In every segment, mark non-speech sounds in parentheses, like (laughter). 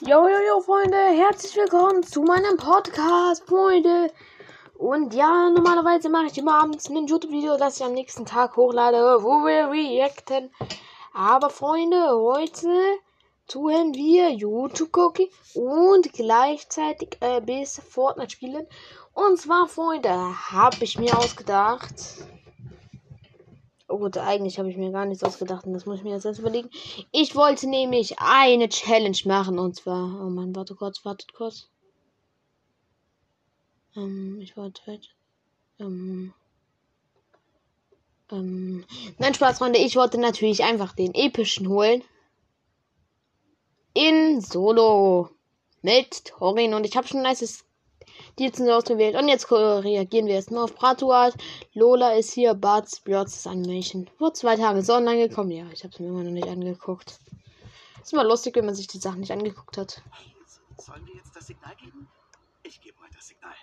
Jo, jo, jo, Freunde, herzlich willkommen zu meinem Podcast, Freunde. Und ja, normalerweise mache ich immer abends ein YouTube-Video, das ich am nächsten Tag hochlade, wo wir reacten. Aber Freunde, heute tun wir YouTube gucken und gleichzeitig äh, bis Fortnite spielen. Und zwar, Freunde, habe ich mir ausgedacht. Oh gut, eigentlich habe ich mir gar nichts ausgedacht und das muss ich mir jetzt erst überlegen. Ich wollte nämlich eine Challenge machen und zwar. Oh Mann, warte kurz, wartet kurz. Ähm, ich wollte. Ähm, ähm, nein, Spaß, Freunde. Ich wollte natürlich einfach den epischen holen. In Solo. Mit Torin und ich habe schon ein nices die sind ausgewählt. Und jetzt reagieren wir erstmal auf Bratuat. Lola ist hier, Bart's Blotz Animation. Vor zwei Tagen ist online gekommen. Ja, ich habe es mir immer noch nicht angeguckt. Ist immer lustig, wenn man sich die Sachen nicht angeguckt hat. Hey, sollen wir jetzt das Signal geben? Ich gebe euch das Signal.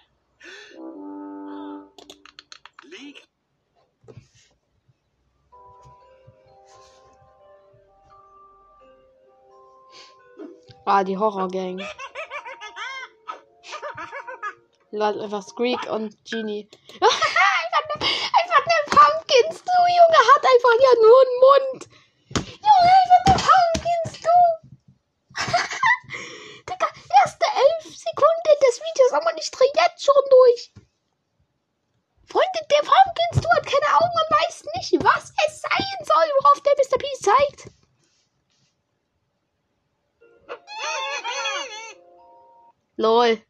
Leg. Ah, die Horror-Gang. (laughs) Lol, einfach Squeak und Genie. (laughs) einfach, ne, einfach Pumpkins, du Junge, hat einfach ja nur einen Mund. Junge, einfach eine Pumpkins, (laughs) du. Digga, erste elf Sekunden des Videos, aber ich drehe jetzt schon durch. Freunde, der Pumpkins, du hat keine Augen und weiß nicht, was es sein soll, worauf der Mr. P zeigt. Lol.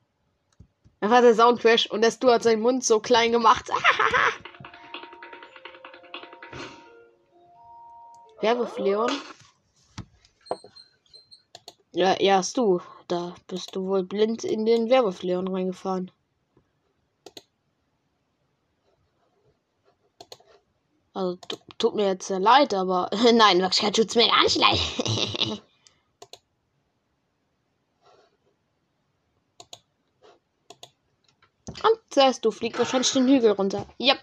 Einfach der Soundcrash und der Stu hat seinen Mund so klein gemacht. (laughs) Werbef Leon. Ja, ja, Stu. Da bist du wohl blind in den Werbef Leon reingefahren. Also, tut mir jetzt sehr leid, aber (laughs) nein, wirklich tut's mir gar nicht leid. (laughs) Und zuerst du fliegst wahrscheinlich den Hügel runter. Yep.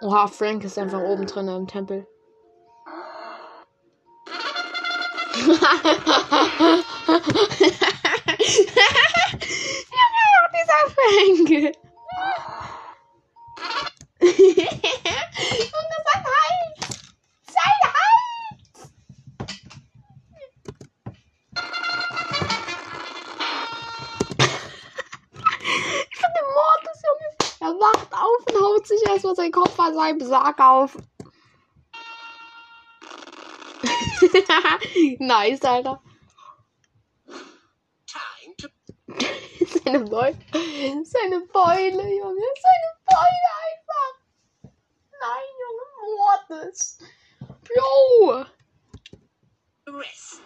Oha, Frank ist einfach oben drin im Tempel. ja, dieser Frank. Und das (laughs) seinen Kopf an seinem Sarg auf. (laughs) nice, Alter. Seine Beule. Seine Beule, Junge. Seine Beule einfach. Nein, Junge. Mortis. Bro. rest.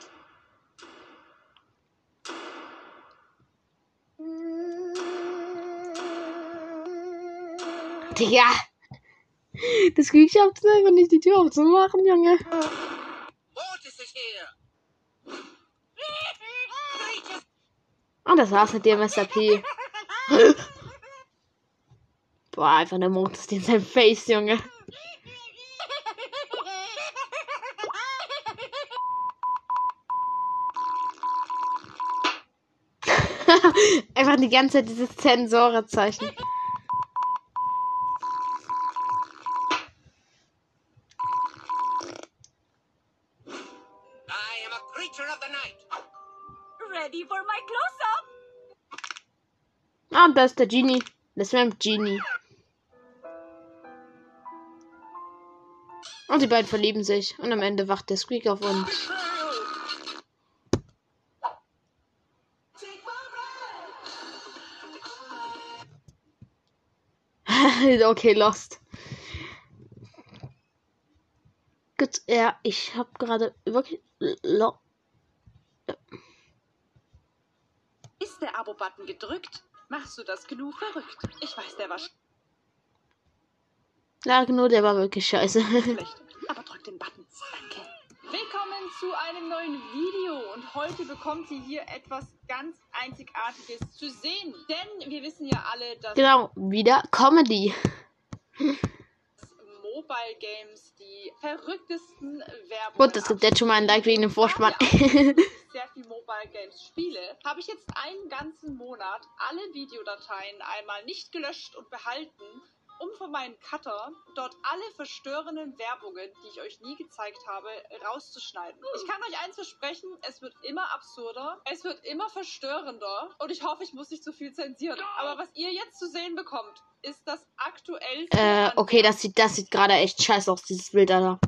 Digga. Das Glück schafft es einfach nicht, die Tür aufzumachen, Junge. Und das war's mit dir, Mr. P. Boah, einfach der Mortis in seinem Face, Junge. (laughs) einfach die ganze Zeit dieses Zensorezeichen. Da ist der Genie. Der Swamp Genie. Und die beiden verlieben sich. Und am Ende wacht der Squeak auf und. (laughs) okay, lost. Gut, ja, ich habe gerade wirklich. Ist der Abo-Button gedrückt? Machst du das genug verrückt? Ich weiß, der war ja, nur der war wirklich scheiße. (laughs) schlecht. Aber drück den Button. Danke. Willkommen zu einem neuen Video und heute bekommt ihr hier etwas ganz Einzigartiges zu sehen. Denn wir wissen ja alle, dass genau, wieder Comedy. (laughs) Mobile Games die verrücktesten Werbungen. Gut, es gibt jetzt schon mal ein Like wegen dem Vorspann. (laughs) Sehr viel Mobile Games spiele, habe ich jetzt einen ganzen Monat alle Videodateien einmal nicht gelöscht und behalten, um von meinem Cutter dort alle verstörenden Werbungen, die ich euch nie gezeigt habe, rauszuschneiden. Ich kann euch eins versprechen, es wird immer absurder, es wird immer verstörender und ich hoffe, ich muss nicht zu viel zensieren. Aber was ihr jetzt zu sehen bekommt, ist das aktuellste äh, okay, das sieht, das sieht gerade echt scheiße aus, dieses Bild, Alter.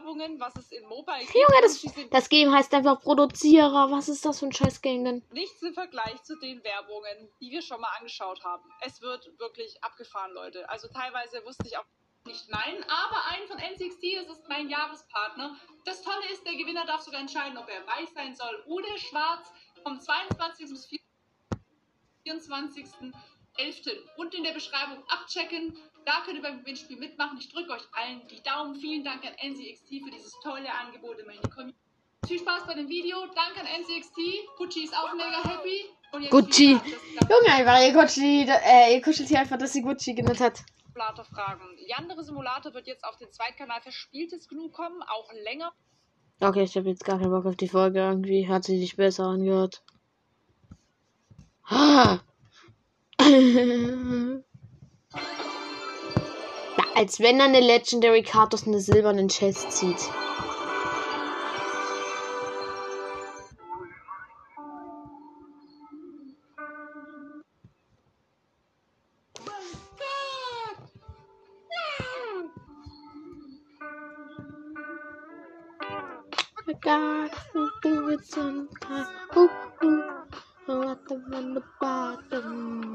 Werbungen, was es in Mobile gibt. Junge, das, das Game heißt einfach Produzierer. Was ist das für ein scheiß Game denn? nichts im Vergleich zu den Werbungen, die wir schon mal angeschaut haben. Es wird wirklich abgefahren, Leute. Also teilweise wusste ich auch nicht nein, aber einen von NCXT, das ist mein Jahrespartner. Das Tolle ist, der Gewinner darf sogar entscheiden, ob er weiß sein soll oder schwarz. Vom 22. bis 24.11. Und in der Beschreibung abchecken. Da könnt ihr beim Gewinnspiel mitmachen. Ich drücke euch allen die Daumen. Vielen Dank an NCXT für dieses tolle Angebot in meine Community. Viel Spaß bei dem Video. Danke an NCXT. Gucci ist auch mega happy. Und jetzt Gucci. Junge, einfach ihr Gucci, äh, ihr kuschelt hier einfach, dass sie Gucci genannt hat. Simulator-Fragen. Die andere Simulator wird jetzt auf den Zweitkanal Verspieltes Gnu kommen, auch länger. Okay, ich habe jetzt gar keinen Bock auf die Folge. Irgendwie hat sie sich besser angehört. Ah. (laughs) Als wenn er eine Legendary Card aus einer silbernen Chest zieht. To do it sometime. The bottom.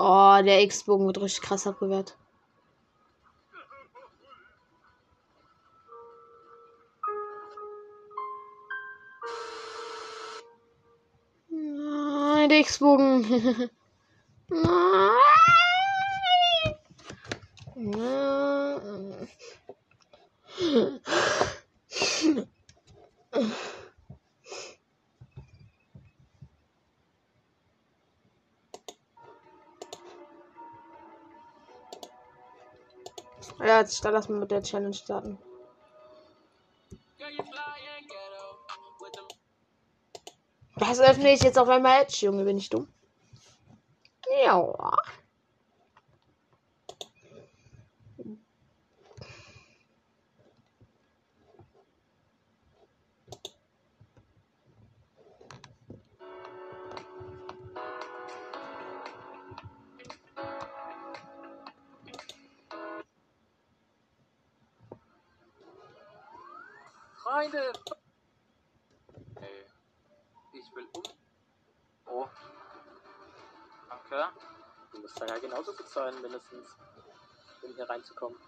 Oh, der X-Bogen wird richtig krass abgewehrt. Nein, der X-Bogen. (laughs) Nein. Jetzt lass mal mit der Challenge starten. Was öffne ich jetzt auf einmal Edge, Junge? Bin ich dumm? Ja. Mindestens, um hier reinzukommen.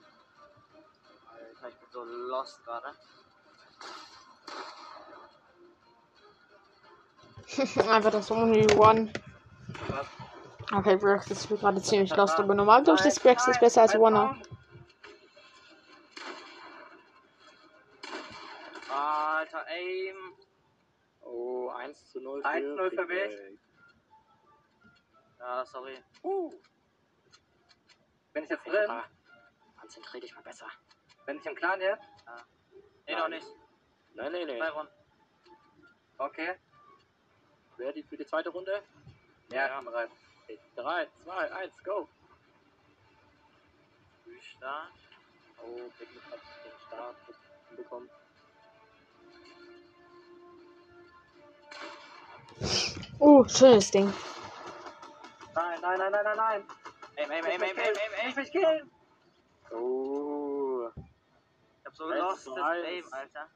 Alter, ich bin so lost gerade. (laughs) Einfach das Only One. Was? Okay, Brax ist gerade ziemlich lost, aber normal glaube ich, dass Brax ist besser als Wanna. Alter, aim. Oh, 1 zu 0 1-0 für Big mich. Mac. Ja, sorry. Uh. Bin ich jetzt drin? Petra, konzentrier dich mal besser. Bin ich im Clan jetzt? Ja. Nee, noch nicht. Nein, nee, nee. Zwei Runden. Okay. Ready für die zweite Runde? Ja, bin bereit. 3, 2, 1, go! Start. Oh, Big Mac hat den Start bekommen. Oh, schönes Ding. Nein, nein, nein, nein, nein, nein. Aim, aim, aim, aim, aim, aim, aim. mich killen. Oh, Ich hab so Eins lost zu das eins. Aim, Alter.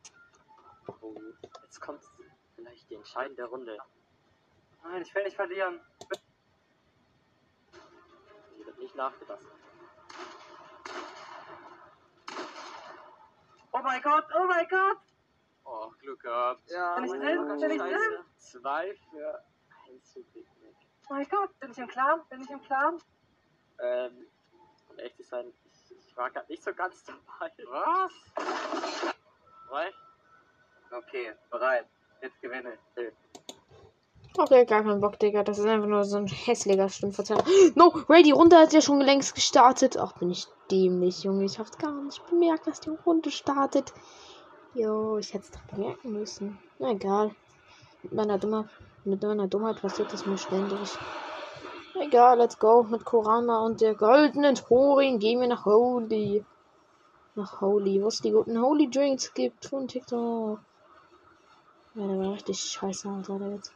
oh. Jetzt kommt vielleicht die entscheidende Runde. Nein, ich will nicht verlieren. Hier wird nicht nachgelassen. Oh mein Gott, oh mein Gott. Oh, Glück gehabt. Ja, bin ich oh, drin? Bin ich drin? Zwei für 1 zu Big Mac. Oh mein Gott, bin ich im Clan? Bin ich im Clan? Ähm, um ehrlich zu sein, ich, ich war gerade nicht so ganz (laughs) dabei. Was? Bereit? Okay, bereit. Jetzt gewinne ich. Äh, Okay, gar kein Bock, Digga. Das ist einfach nur so ein hässlicher Stimmverzerrer. (gasps) No, Ray, die Runde hat ja schon längst gestartet. Ach, bin ich dämlich, Junge. Ich hab's gar nicht bemerkt, dass die Runde startet. Jo, ich hätte es doch bemerken müssen. Na egal. Mit meiner, Dummer, mit meiner Dummheit passiert das mir ständig. Egal, let's go. Mit Korama und der goldenen Torin gehen wir nach Holy. Nach Holy. Wo es die guten Holy Drinks gibt von TikTok. Ja, der war richtig scheiße, Alter, der jetzt.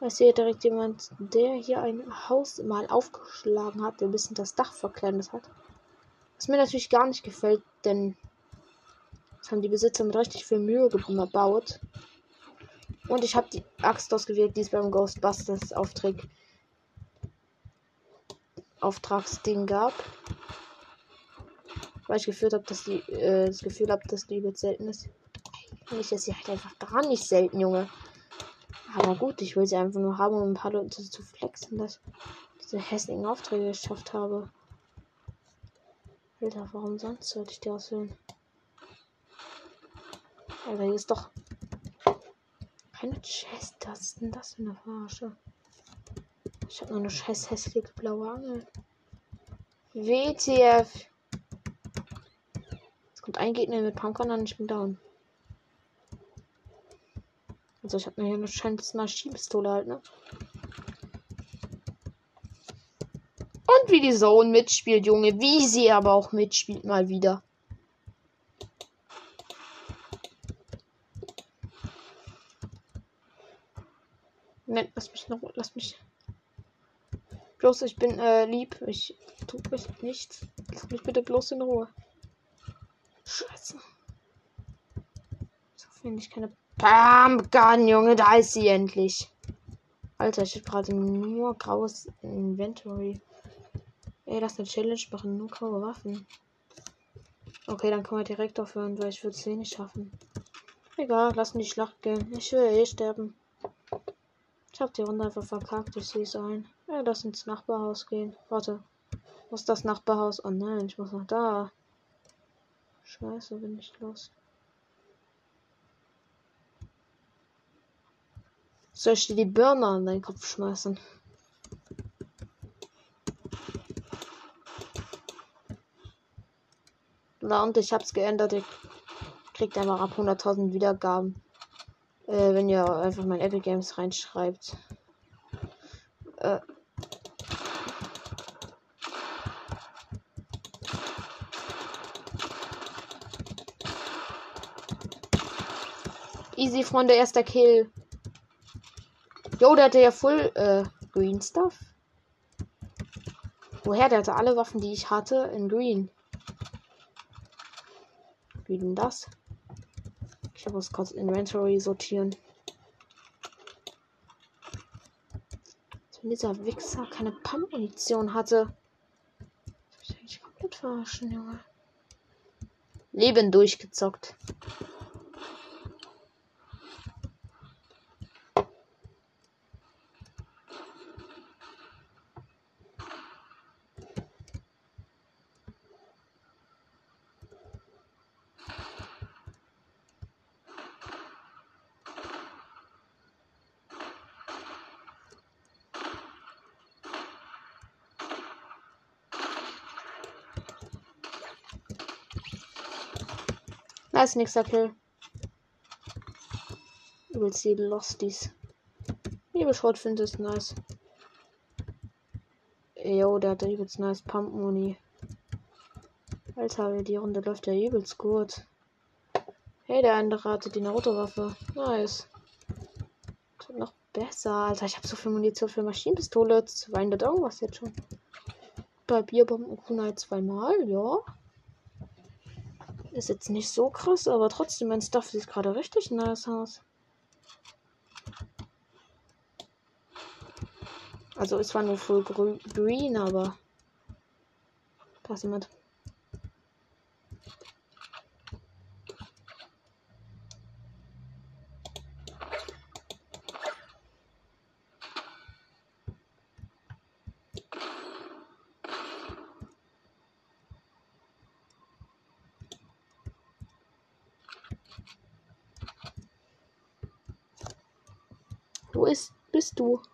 Ich sehe direkt jemand, der hier ein Haus mal aufgeschlagen hat, der ein bisschen das Dach verkleidet hat. Was mir natürlich gar nicht gefällt, denn das haben die Besitzer mit richtig viel Mühe gebaut. Und ich habe die Axt ausgewählt, die es beim Ghostbusters Auftrag Auftragsding gab. Weil ich gefühlt habe, dass die äh, das Gefühl habe, dass die übelst selten ist. Eigentlich ist sie halt einfach gar nicht selten, Junge. Aber gut, ich will sie einfach nur haben, um ein paar Leute zu flexen, dass ich diese hässlichen Aufträge geschafft habe. Alter, warum sonst sollte ich die auswählen? Alter, hier ist doch keine Chest. Was ist denn das für eine Verarsche? Ich habe nur eine scheiß hässliche blaue Angel. WTF. Es kommt ein Gegner mit Pumpkin an ich bin down. Also ich habe mir hier eine scheiß Maschinenpistole halt, ne? Und wie die Zone mitspielt, Junge. Wie sie aber auch mitspielt, mal wieder. Nein, lass mich noch, lass mich. Bloß, ich bin äh, lieb. Ich tue mich nichts. Lass mich bitte bloß in Ruhe. Scheiße. So finde ich keine Pumpgun, Junge, da ist sie endlich. Alter, ich habe gerade nur graues Inventory. Ey, lass eine Challenge machen, nur graue Waffen. Okay, dann können wir direkt aufhören, weil ich würde es eh nicht schaffen. Egal, lass in die Schlacht gehen. Ich will eh sterben. Ich habe die Runde einfach verkackt, ich sehe es ein. Ja, lass ins Nachbarhaus gehen. Warte. Wo ist das Nachbarhaus? Oh nein, ich muss noch da. Scheiße, bin ich los. Soll ich dir die Birne an deinen Kopf schmeißen? Na und ich hab's geändert. Ihr kriegt einfach ab 100.000 Wiedergaben. Äh, wenn ihr einfach mein Epic Games reinschreibt. Äh. Easy, Freunde, erster Kill. Jo, der hatte ja voll äh, Green Stuff. Woher? Der hatte alle Waffen, die ich hatte, in Green. Wie denn das? Ich muss kurz Inventory sortieren. Wenn dieser Wichser keine Pump-Munition hatte. Das ich eigentlich komplett verarschen, Junge. Leben durchgezockt. Nice, nächster Kill. Übelst die Losties. Liebe Schrotflinte ist nice. Jo, der hat übelst nice Pump-Muni. Alter, die Runde läuft ja übelst gut. Hey, der andere hatte die Naruto-Waffe. Nice. Tut noch besser. Alter, ich habe so viel Munition für Maschinenpistole. 200 irgendwas jetzt schon. Bei Bierbomben Kunai zweimal, ja. Ist jetzt nicht so krass, aber trotzdem, mein Stuff sieht gerade richtig nice aus. Also es war nur voll green, aber da ist jemand. Du?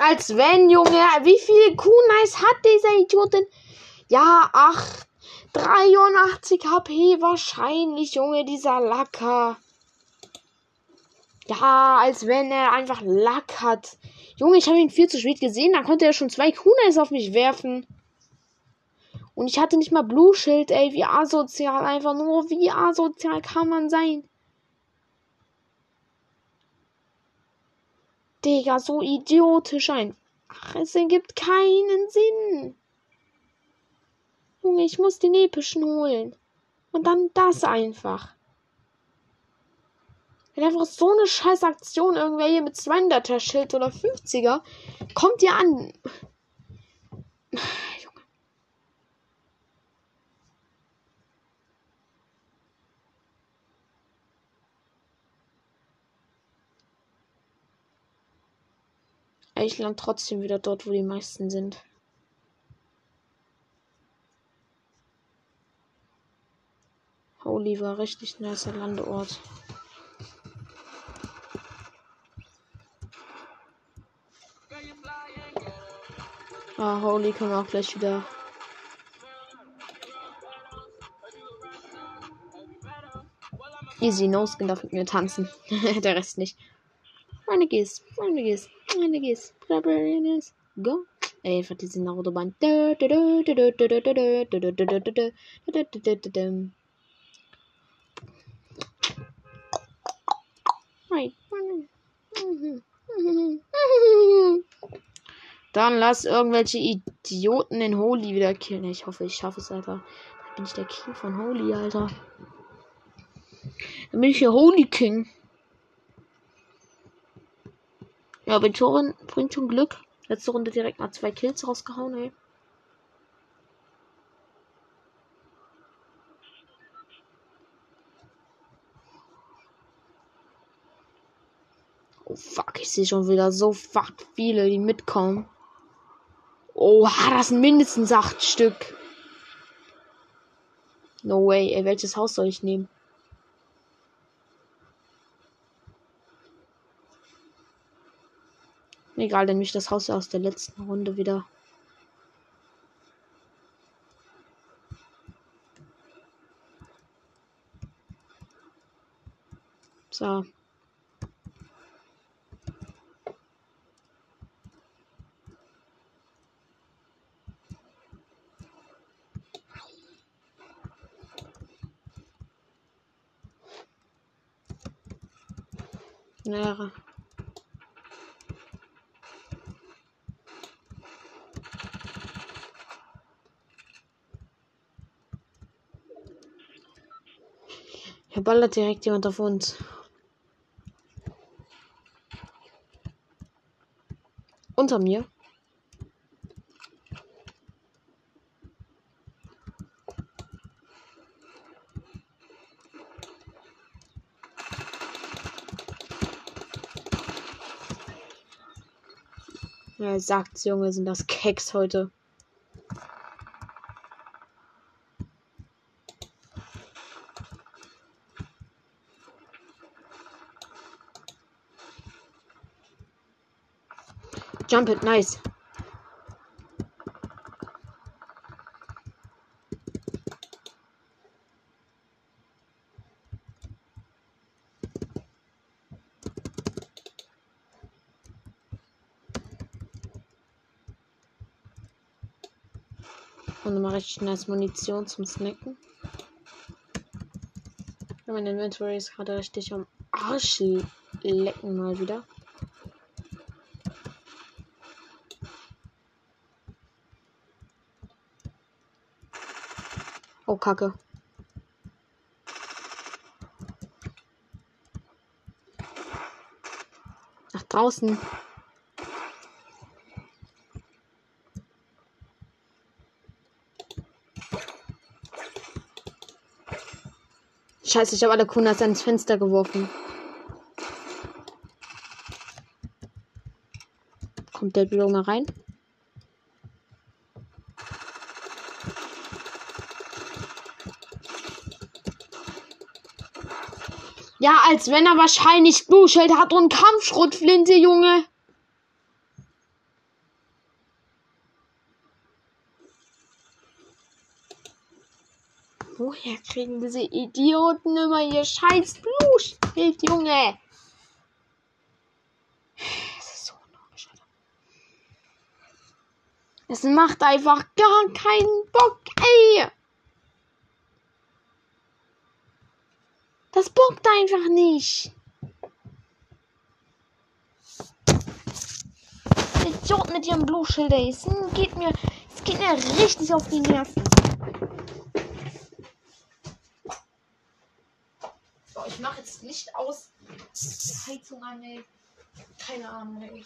Als wenn, Junge. Wie viel Kunais hat dieser Idiot denn? Ja, ach. 83 HP wahrscheinlich, Junge, dieser Lacker. Ja, als wenn er einfach Lack hat. Junge, ich habe ihn viel zu spät gesehen. Da konnte er schon zwei Kunais auf mich werfen. Und ich hatte nicht mal Blue Schild, ey. Wie asozial. Einfach nur, wie asozial kann man sein? Digga, so idiotisch ein. Ach, es ergibt keinen Sinn. Junge, ich muss den epischen holen. Und dann das einfach. Wenn einfach so eine scheiß Aktion irgendwer hier mit 200er Schild oder 50er kommt ihr an. Ich land trotzdem wieder dort, wo die meisten sind. Holy war richtig nicer Landeort. Ah, Holy können wir auch gleich wieder. Easy, no skin darf mit mir tanzen. (laughs) Der Rest nicht. Renegades, Renegades, Renegades, Renegades, go. Einfach diese Autobahn. Dann lass irgendwelche Idioten den Holy wieder killen. Ich hoffe, ich schaffe es, Alter. Dann bin ich der King von Holy, Alter. Dann bin ich der Holy King. Ja, Bentoren bringt schon Glück. Letzte Runde direkt mal zwei Kills rausgehauen, ey. Oh fuck, ich sehe schon wieder so fuck viele, die mitkommen. Oha, das sind mindestens acht Stück. No way, ey, welches Haus soll ich nehmen? Egal, dann mich das Haus aus der letzten Runde wieder. So. Ja. Hier ballert direkt jemand auf uns. Unter mir. Ja, sagt's, Junge, sind das Keks heute. Jump it, nice. Und mache ich nice Munition zum Snacken. Mein Inventory ist gerade richtig am Arsch lecken mal wieder. Kacke. Nach draußen. Scheiße, ich habe alle Kunas ans Fenster geworfen. Kommt der mal rein? Ja, als wenn er wahrscheinlich Blue Shield hat und Kampfschrotflinte, Junge. Woher kriegen diese Idioten immer ihr scheiß Blue Shield, Junge? Das ist so unlogisch. Es macht einfach gar keinen Bock, ey. Das bockt einfach nicht. Idiot mit ihrem Blue Shield. Es geht mir, es geht mir richtig auf die Nerven. So, ich mache jetzt Licht aus. Heizung an, ey. Keine Ahnung, ey.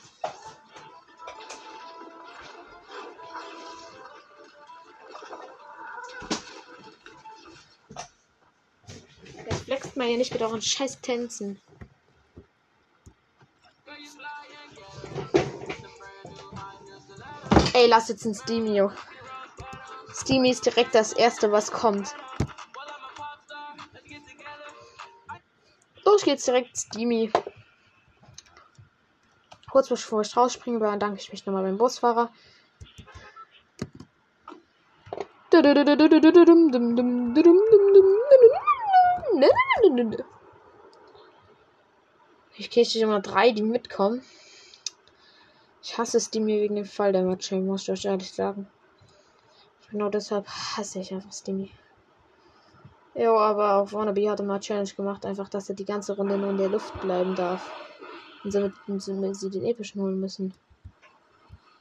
Flext mal hier nicht mit euren scheiß Tänzen. Ey, lass jetzt ein Steamio. Steamy ist direkt das erste, was kommt. Los geht's direkt, Steamy. Kurz bevor ich rausspringe, bedanke ich mich nochmal beim Busfahrer. Ich kriege immer drei, die mitkommen. Ich hasse es, die mir wegen dem Fall der Matching, muss ich euch ehrlich sagen. Genau deshalb hasse ich einfach Steamy. Ja, aber auch Wannabe hat immer Challenge gemacht, einfach, dass er die ganze Runde nur in der Luft bleiben darf. Und somit, somit sie den epischen holen müssen.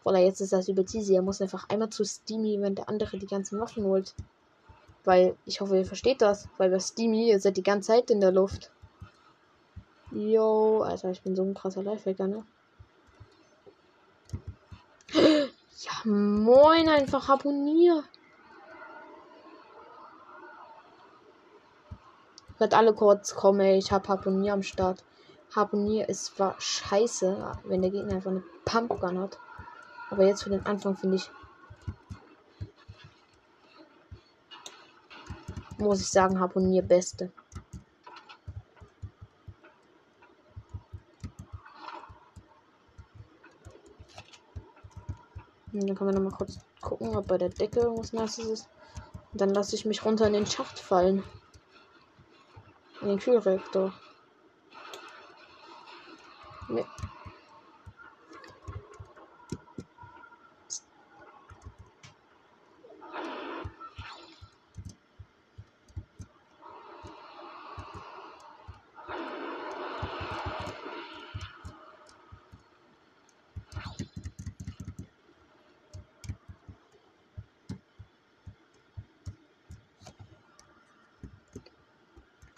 Oder jetzt ist das übel easy. Er muss einfach einmal zu Steamy, wenn der andere die ganzen Waffen holt. Weil, ich hoffe, ihr versteht das. Weil bei Steamy, ihr seid die ganze Zeit in der Luft. Yo, Alter, ich bin so ein krasser Lifehacker, ne? (gasps) Ja, moin, einfach abonnier. Hört alle kurz kommen, ey. Ich hab Harponier am Start. Harponier ist zwar scheiße, wenn der Gegner einfach eine Pumpgun hat. Aber jetzt für den Anfang finde ich. Muss ich sagen, Harponier beste. Und dann können wir noch mal kurz gucken, ob bei der Decke irgendwas Nasses ist. Und dann lasse ich mich runter in den Schacht fallen. In den Kühlreaktor. Nee.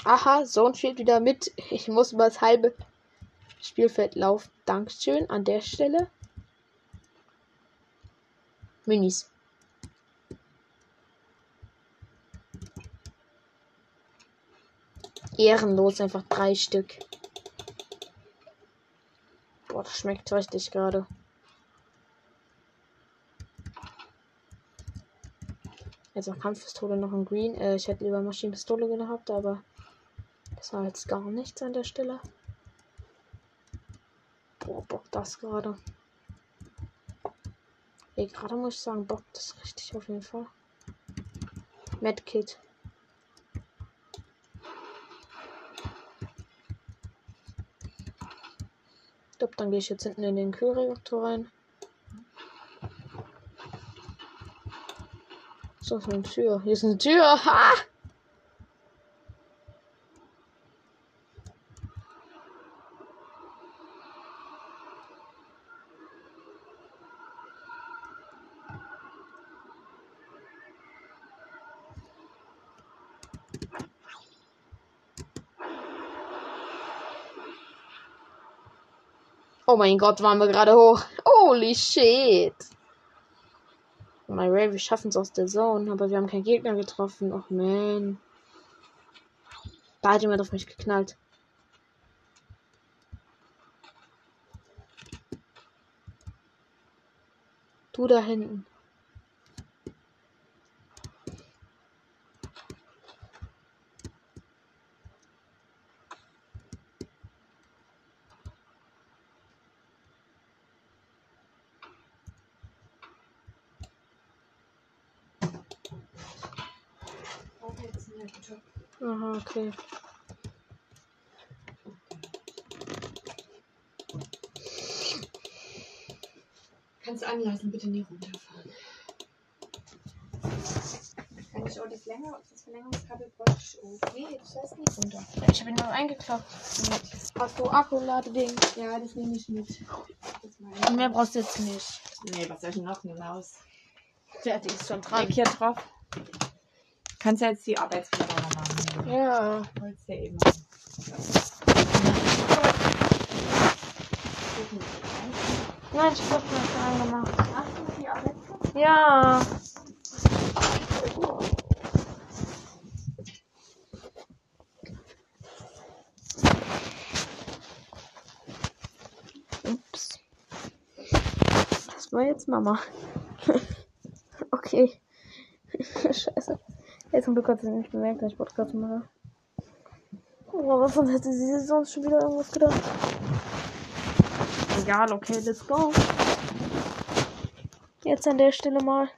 Aha, Sohn spielt wieder mit. Ich muss über das halbe Spielfeld laufen. Dankeschön an der Stelle. Minis. Ehrenlos, einfach drei Stück. Boah, das schmeckt richtig gerade. Jetzt auch Kampfpistole noch ein Green. Äh, ich hätte lieber Maschinenpistole gehabt, aber das war jetzt gar nichts an der Stelle. Boah, Bock das gerade. Ey, gerade muss ich sagen, Bock das richtig auf jeden Fall. Medkit. Ich glaube, dann gehe ich jetzt hinten in den Kühlreaktor rein. ist doch eine Tür. Hier ist eine Tür. Ha! Oh mein Gott, waren wir gerade hoch. Holy shit. My Ray, wir schaffen es aus der Zone, aber wir haben keinen Gegner getroffen. Och man. Da hat jemand auf mich geknallt. Du da hinten. Aha, okay. Kannst du anlassen, bitte nie runterfahren. Kann ich auch das, länger, das Verlängerungskabel praktisch Okay, das heißt nicht runter. Ich habe ihn noch eingeklappt. Hast du Akkuladeding? Ja, das nehme ich mit. Ich. mehr brauchst du jetzt nicht. Nee, was soll ich noch? Eine Maus. Der die ist schon dran. Hier drauf. Kannst ja jetzt die Arbeitsbilder noch machen. Ja. Wolltest ja eben. Nein, ich hab das angemacht. Hast du die Arbeitsbilder? Ja. Ups. Das war jetzt Mama. (laughs) okay. (laughs) Scheiße. Zum Glück hat sie nicht bemerkt, dass ich Podcast mache. Oh, aber sonst hätte sie sonst schon wieder irgendwas gedacht. Egal, okay, let's go. Jetzt an der Stelle mal.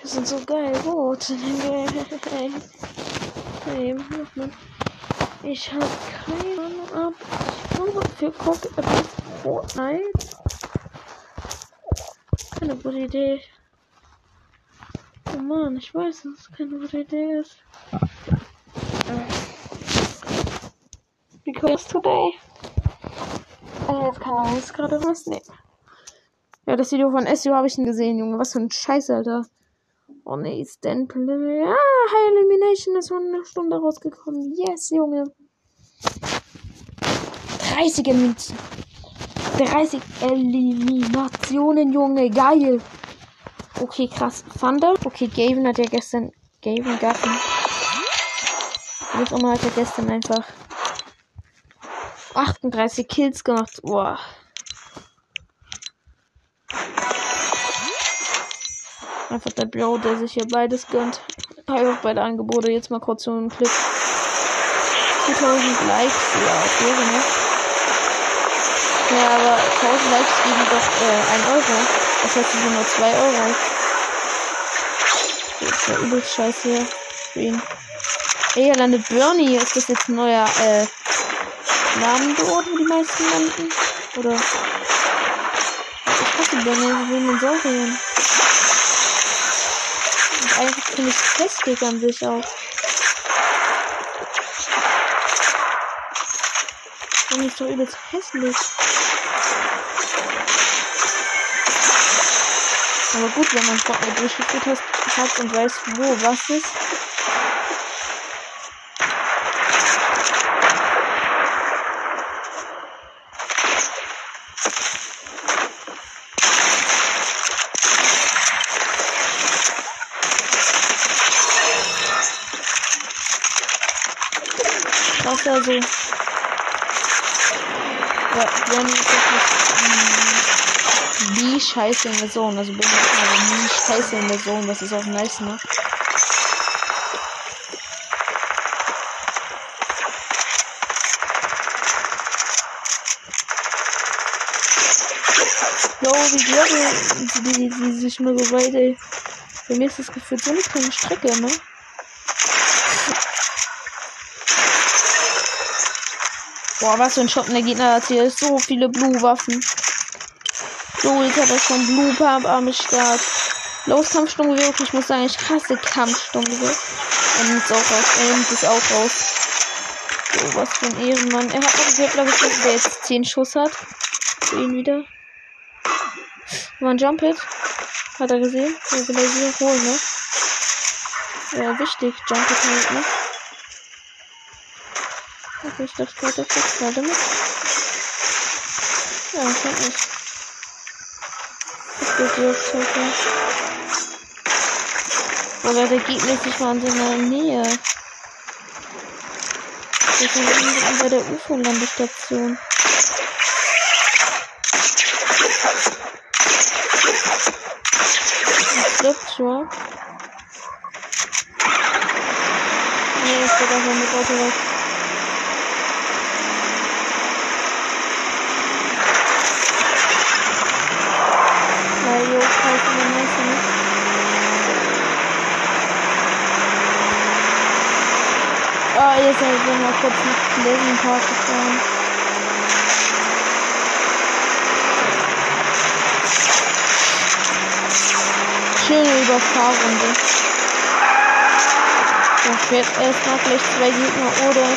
Wir sind so geil. Gut. Hey, hey. Ich habe keine Ahnung ab. Ich glaube, wir gucken etwas Fortnite. Keine gute Idee. Mann, ich weiß, dass es keine gute Idee ist. Because today. Äh, jetzt kann jetzt gerade was nehmen. Ja, das Video von SEO habe ich schon gesehen, Junge. Was für ein Scheiß, Alter. Oh nee, Stan Play. Ah, High Elimination ist von einer Stunde rausgekommen. Yes, Junge. 30 Eliminationen. 30 Eliminationen, Junge. Geil. Okay, krass. Thunder. Okay, Gavin hat ja gestern. Gavin Gaffen. Wie auch immer hat er gestern einfach 38 Kills gemacht. Boah. Einfach der Bro, der sich hier beides gönnt. Einfach beide Angebote. Jetzt mal kurz so einen Clip. 2000 Likes. Ja, okay, ne? Ja, aber 1000 Likes geben doch äh, 1 Euro. Das heißt, es sind nur 2 Euro. Das ist ja übel scheiße. Für ihn. Ey, hier landet Bernie. Ist das jetzt ein neuer, äh, Namen dort, wo die meisten landen? Oder? Ich hasse Bernie, wie man so gehen. Und eigentlich finde ich hässlich an sich auch. Finde ich so übelst hässlich. Aber gut, wenn man Fortnite durchgeführt hat, und weiß, wo was ist. Das ja wenn scheiße in der Zone, also bin ich aber nie scheiße in der Zone, das ist auch nice, ne? Jo, wie glaube die, die, die sich nur weit, ey. Für mich ist das Gefühl so eine kleine Strecke, ne? Boah, was für ein Schotten der Gegner hat hier. So viele Blue-Waffen. So, hat er schon Blue Pump am Start. Los Kampfsturmgewehr. Ich muss sagen, ich hasse. Er nimmt es auch raus. Nimmt es auch raus. So, was für ein Ehrenmann. Er hat noch einen glaube ich, der jetzt 10 Schuss hat. Für ihn wieder. War ein Jump Hit. Hat er gesehen? Der will er sie holen, ne? Ja, wichtig. Jump Hit halt, ne? Okay, ich dachte der kriegt gerade mit. Ja, hab nicht. Okay. Oder der Gegner ist nicht mal in seiner Nähe. Wir sind bei der UFO-Landestation. Flipchart. Nee, ich geht einfach mit Auto weg. Ja, jo, scheiße, man weiß ja nicht. Ah, jetzt sind wir mal kurz nach Pleasant Park gefahren. Schöne Überfahrrunde. Da fährt erstmal vielleicht zwei Gegner oder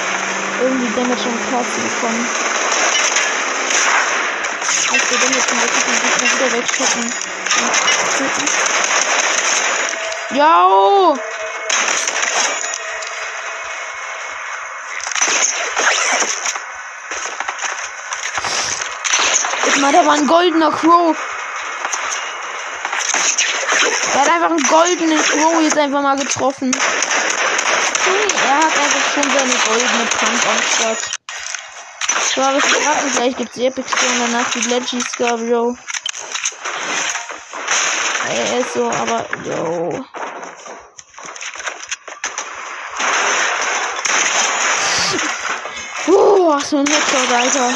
irgendwie Damage und Kerzen bekommen. Also wir Damage und den Gegner wieder wegschotten. Ja! Mal, da war ein goldener Crow. Er hat einfach einen goldenen Crow jetzt einfach mal getroffen. Er hat einfach schon seine goldene Pump am Start. So, aber es warten gleich gibt's die Epic Store und danach die Leggy Scar. Er ist so, aber, yo. Uh, ach, so ein Headshot, Alter.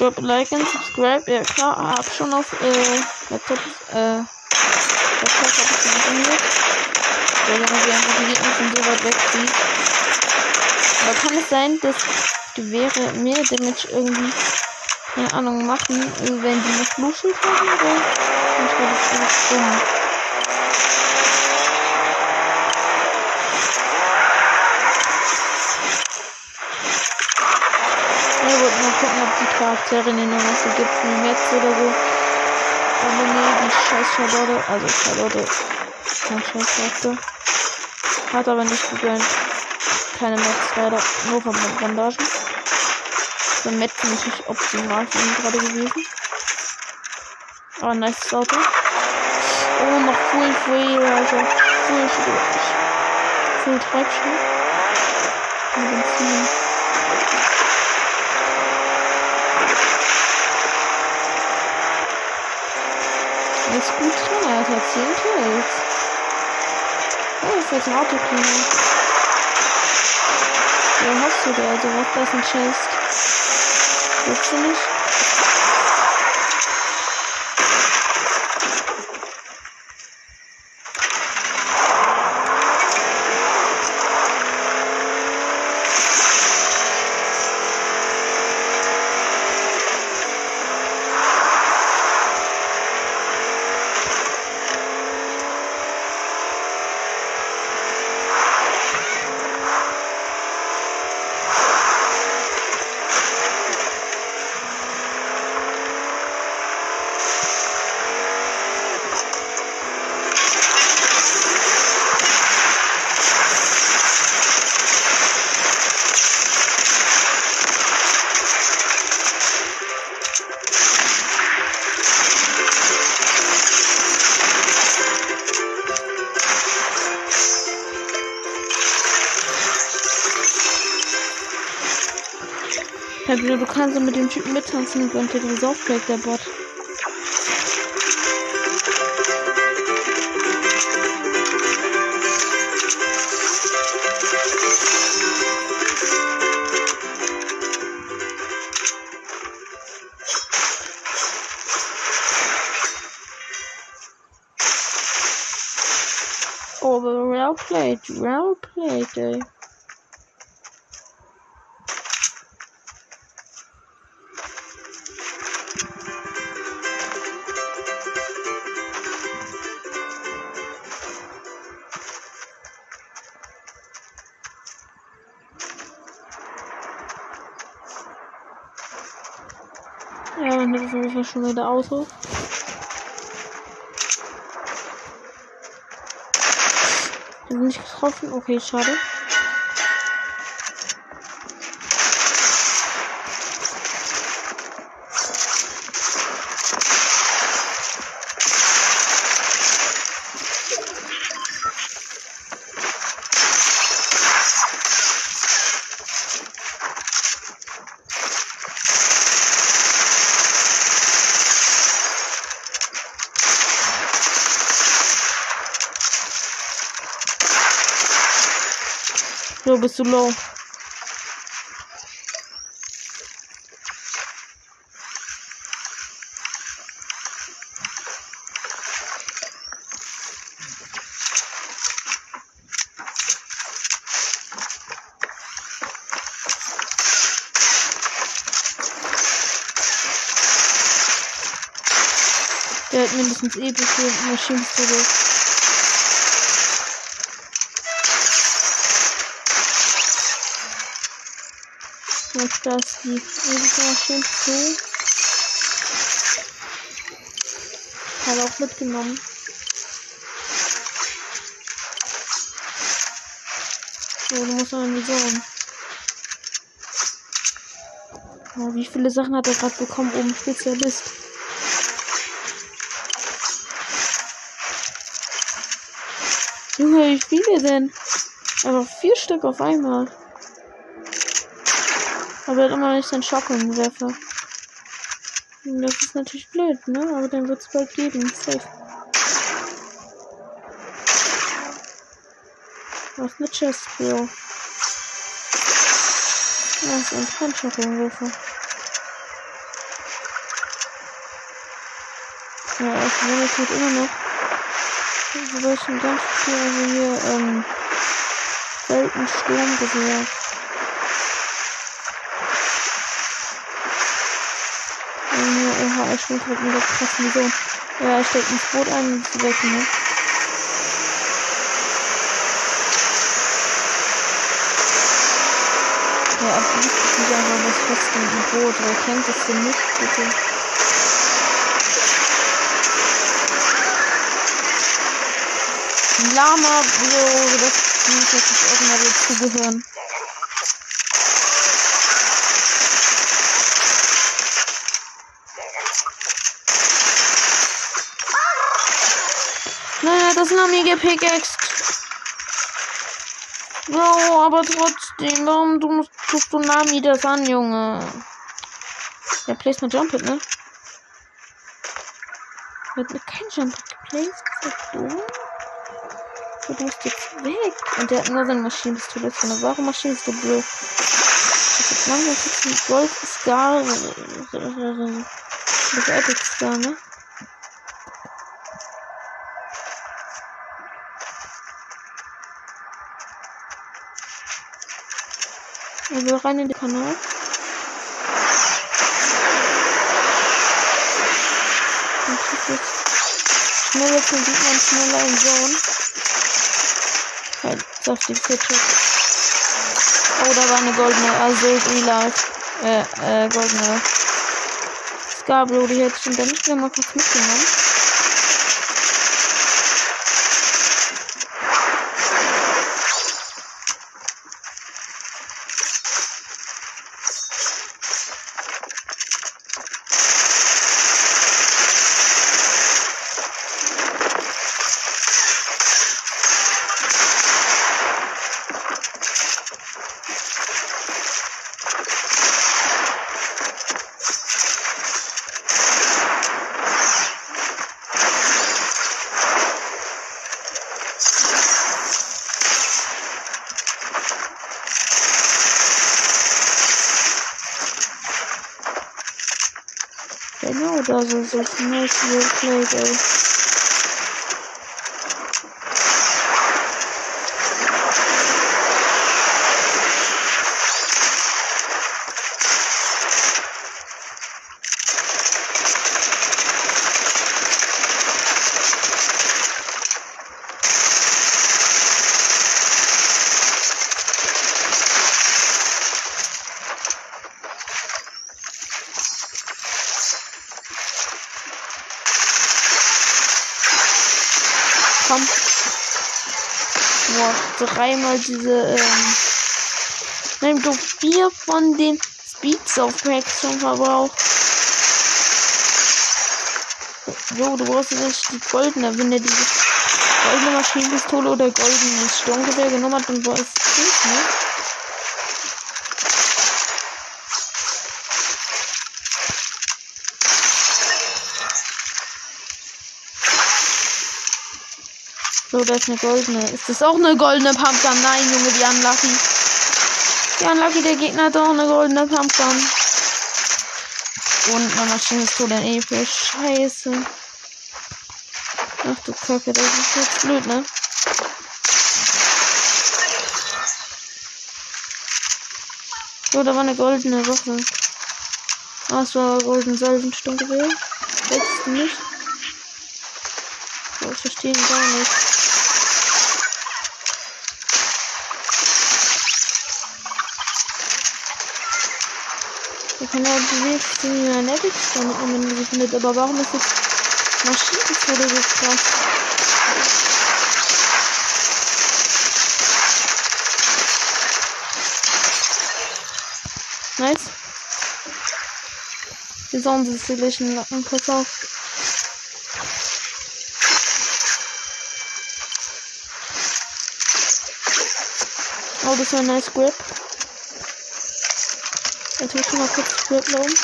Drop a like and subscribe. Ja klar, hab schon auf äh, Laptop, äh, Laptop hab ich schon informiert. Solange wir einfach die Gegner von so weit wegzieht. Aber kann es sein, dass Gewehre mehr Damage irgendwie, keine Ahnung, machen, wenn die noch Blutschild haben? Oder? Ich glaube, das ist dumm. Ja, wollte mal gucken, den noch was gibt, wie Metz oder so. Aber nee, die scheiß Charlotte, also Charlotte, kein scheiß. Hat aber nicht gegönnt. Keine Metz leider, nur von Bandagen. Der Metz ist natürlich optimal für ihn gerade gewesen. Aber nice Auto. Oh, noch Full Free, also Full Full Treibstoff. Und Benzin. Alles gut drin, Alter. 10 Kills. Oh, das ist jetzt ein Autokino. Wo hast du da? Also, was ist ein Chest? Willst du nicht? Kannst so mit dem Typen mittanzen und unter dem Software der Bot. Oh, well played, well played, ey. Ja, dann ist Fall schon wieder Auto. Den bin nicht getroffen. Okay, schade. Bist du low. Der hat mindestens epische Maschinenstudie. Jetzt das die epische Maschinenstudie. Hat auch mitgenommen. So, du musst noch in die Zone. Oh, wie viele Sachen hat er gerade bekommen? Oben Spezialist. Junge, wie viele denn? Aber vier Stück auf einmal. Aber er hat immer nicht seinen Schockenwerfer. Das ist natürlich blöd, ne? Aber dann wird es bald geben. Safe. Was mit Chest, Bro? Ja, ist ein kein Schockenwerfer. Ja, ich will jetzt halt immer noch. Wir schon ganz viel also hier, ähm, selten Sturmgewehr. Oha, er schwimmt halt mit der krassen Vision. Ja, er steckt ins Boot ein und ist weg, ne? Ja, auch nicht wieder mal was fest im Boot. Wer kennt das denn nicht, bitte? Lama, Bro, das muss jetzt auch mal dazugehören. Naja, das Nami gepickaxt. Bro, aber trotzdem, warum du tust du Nami das an, Junge? Ja, place mal Jump It, ne? Wird mir kein Jump It geplaced? Ist das dumm? Du musst jetzt weg. Und der hat nur seine Maschinenpistole drin. Warum Maschinenpistole? Das ist langsam jetzt ein Gold Scar. Das ist Epic Scar, ne? Also rein in den Kanal. Schnell jetzt den Gegner schneller in Zone. Halt, saftig Fitche. Oh, da war eine goldene, also Real Äh, äh, goldene. Scarblow, die hätte ich schon dann nicht wieder mal kurz mitgenommen. Genau, das ist das nice dreimal diese, ähm. Nein, du vier von den Speed Packs schon verbraucht. Jo, du brauchst jetzt die goldene, wenn er dieses goldene Maschinenpistole oder goldenes Sturmgewehr genommen hat, dann war es gut, ne? So, da ist eine goldene. Ist das auch eine goldene Pumpgun? Nein, Junge, die Unlucky. Die Unlucky, der Gegner hat auch eine goldene Pumpgun. Und eine Maschinenpistole in Epic. Scheiße. Ach du Kacke, das ist jetzt blöd, ne? So, da war eine goldene Waffe. Ah, es war golden Salvenstunde. Jetzt nicht. Ich verstehe gar nicht. Kann er bewegt in ein Epic damit man findet. Aber warum ist jetzt Maschinenpistole so krass? Nice. Wir sollen sie vielleicht einen Lacken. Pass auf. Oh, das war ein nice Grip. Jetzt muss ich mal kurz Grip laufen.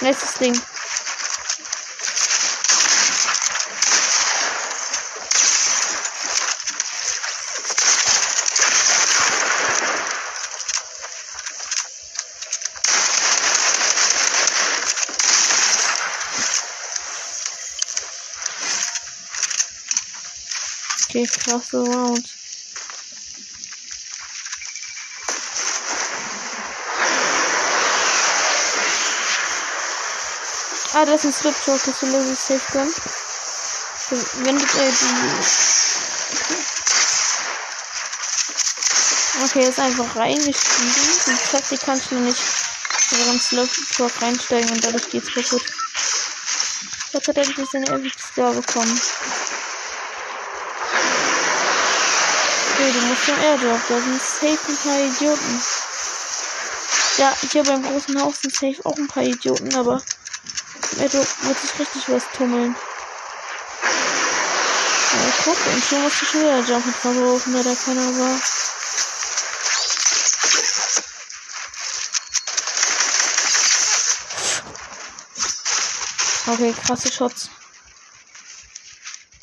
Nächstes Ding. Okay, krasse Round. Ah, das ist ein Slipshot, das ich safe gönnen. Wendet er die. Okay, er ist einfach reingestiegen. Die Taktik kann ich noch nicht über den Slipshot reinsteigen und dadurch geht's kaputt. Gott hat endlich seine Epic Star bekommen. Okay, du musst zum Airdrop. Da sind safe ein paar Idioten. Ja, hier beim großen Haus sind safe auch ein paar Idioten, aber im Airdrop wird sich richtig was tummeln. Ja, guck, und schon musste ich schon wieder Jumpen verbrauchen, da da keiner war. Okay, krasse Shots.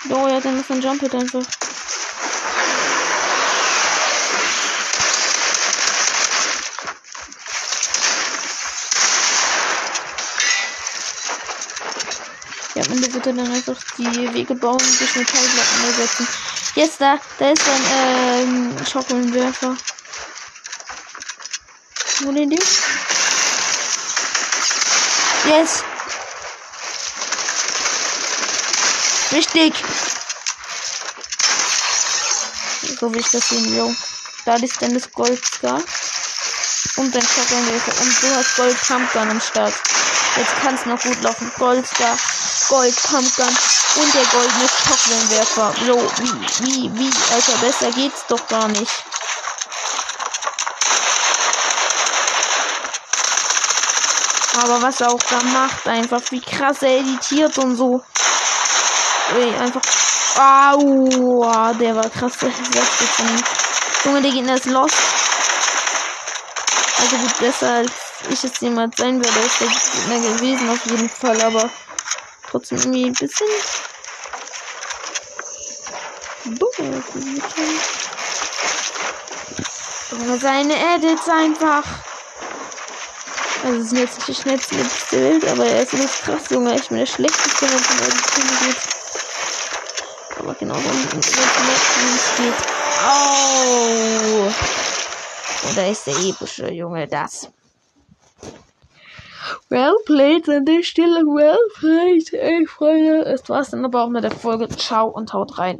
Oh, ja, dann ist ein Jump Hit einfach. Er dann einfach die Wege bauen und durch Metallblocken ersetzen. Jetzt da, da ist ein ähm, Schockelnwerfer. Wo den die? Yes! Richtig! So wie ich das sehen will. Da ist dann das Goldscar. Und dann Schockelnwerfer. Und du hast Gold Pumpgun am Start. Jetzt kann es noch gut laufen. Goldstar, Gold Pumpgun und der goldene Schockwellenwerfer. So, wie, wie, wie, Alter, besser geht's doch gar nicht. Aber was er auch da macht, einfach wie krass er editiert und so. Ui, einfach. Au, der war krass. Der Junge, der Gegner ist lost. Also gut, besser als ich es jemals sein werde, ist der Gegner gewesen auf jeden Fall, aber trotzdem irgendwie ein bisschen. Aber seine Edits einfach. Also es sind jetzt nicht die schnellsten Edits aber er ist nicht krass, Junge. Ich bin der schlechteste, wenn es um Edits geht. Aber genau wenn es geht. Au! Und da ist der epische Junge, das. Well played an der Stelle. Well played. Ey, Freunde. Es war's dann aber auch mit der Folge. Ciao und haut rein.